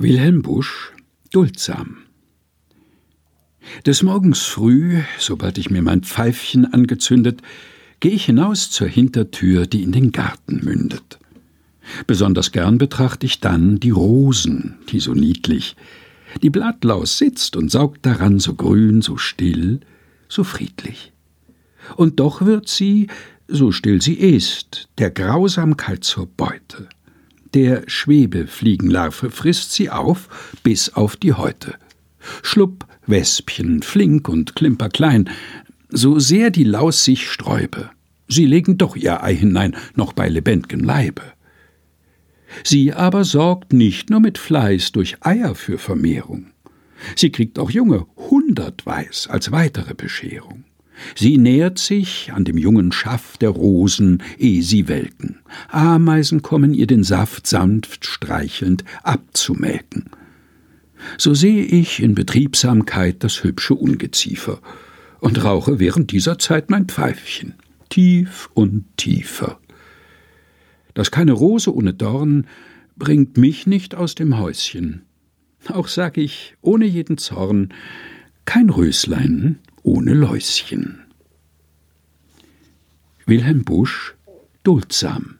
Wilhelm Busch Duldsam Des Morgens früh, sobald ich mir mein Pfeifchen angezündet, gehe ich hinaus zur Hintertür, die in den Garten mündet. Besonders gern betrachte ich dann die Rosen, die so niedlich. Die Blattlaus sitzt und saugt daran so grün, so still, so friedlich. Und doch wird sie, so still sie ist, der Grausamkeit zur Beute. Der Schwebefliegenlarve frisst sie auf bis auf die Häute. Schlupp, Wespchen, flink und klimperklein, so sehr die Laus sich sträube, sie legen doch ihr Ei hinein, noch bei lebendigem Leibe. Sie aber sorgt nicht nur mit Fleiß durch Eier für Vermehrung. Sie kriegt auch Junge hundertweis als weitere Bescherung. Sie nährt sich an dem jungen Schaff der Rosen, ehe sie welken. Ameisen kommen ihr den Saft sanft streichelnd abzumelken. So sehe ich in Betriebsamkeit das hübsche Ungeziefer und rauche während dieser Zeit mein Pfeifchen, tief und tiefer. Dass keine Rose ohne Dorn bringt mich nicht aus dem Häuschen. Auch sag ich ohne jeden Zorn, kein Röslein ohne Läuschen. Wilhelm Busch Duldsam